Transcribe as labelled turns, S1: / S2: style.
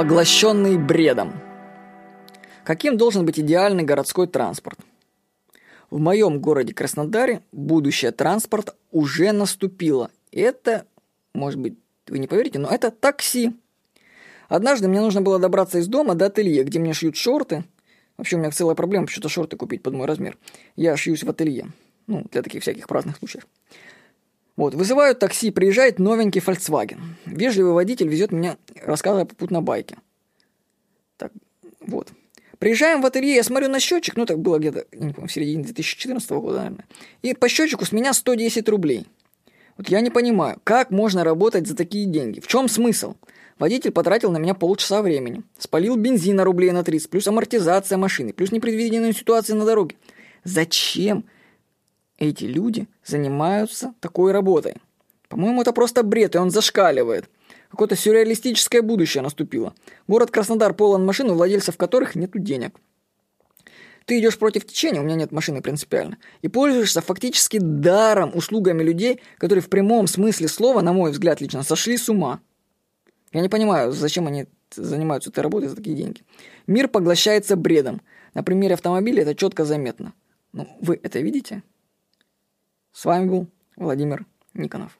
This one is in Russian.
S1: Поглощенный бредом. Каким должен быть идеальный городской транспорт? В моем городе Краснодаре будущее транспорта уже наступило. Это, может быть, вы не поверите, но это такси. Однажды мне нужно было добраться из дома до ателье, где мне шьют шорты. Вообще у меня целая проблема почему-то шорты купить под мой размер. Я шьюсь в ателье. Ну, для таких всяких праздных случаев. Вот, вызывают такси, приезжает новенький Volkswagen. Вежливый водитель везет меня, рассказывая попутно байке. Так, вот. Приезжаем в ателье, я смотрю на счетчик, ну, так было где-то, не помню, в середине 2014 года, наверное. И по счетчику с меня 110 рублей. Вот я не понимаю, как можно работать за такие деньги? В чем смысл? Водитель потратил на меня полчаса времени. Спалил бензина рублей на 30, плюс амортизация машины, плюс непредвиденные ситуации на дороге. Зачем эти люди занимаются такой работой? По-моему, это просто бред, и он зашкаливает. Какое-то сюрреалистическое будущее наступило. Город Краснодар полон машин, у владельцев которых нет денег. Ты идешь против течения, у меня нет машины принципиально, и пользуешься фактически даром услугами людей, которые в прямом смысле слова, на мой взгляд лично, сошли с ума. Я не понимаю, зачем они занимаются этой работой за такие деньги. Мир поглощается бредом. На примере автомобиля это четко заметно. Ну, вы это видите? С вами был Владимир Никонов.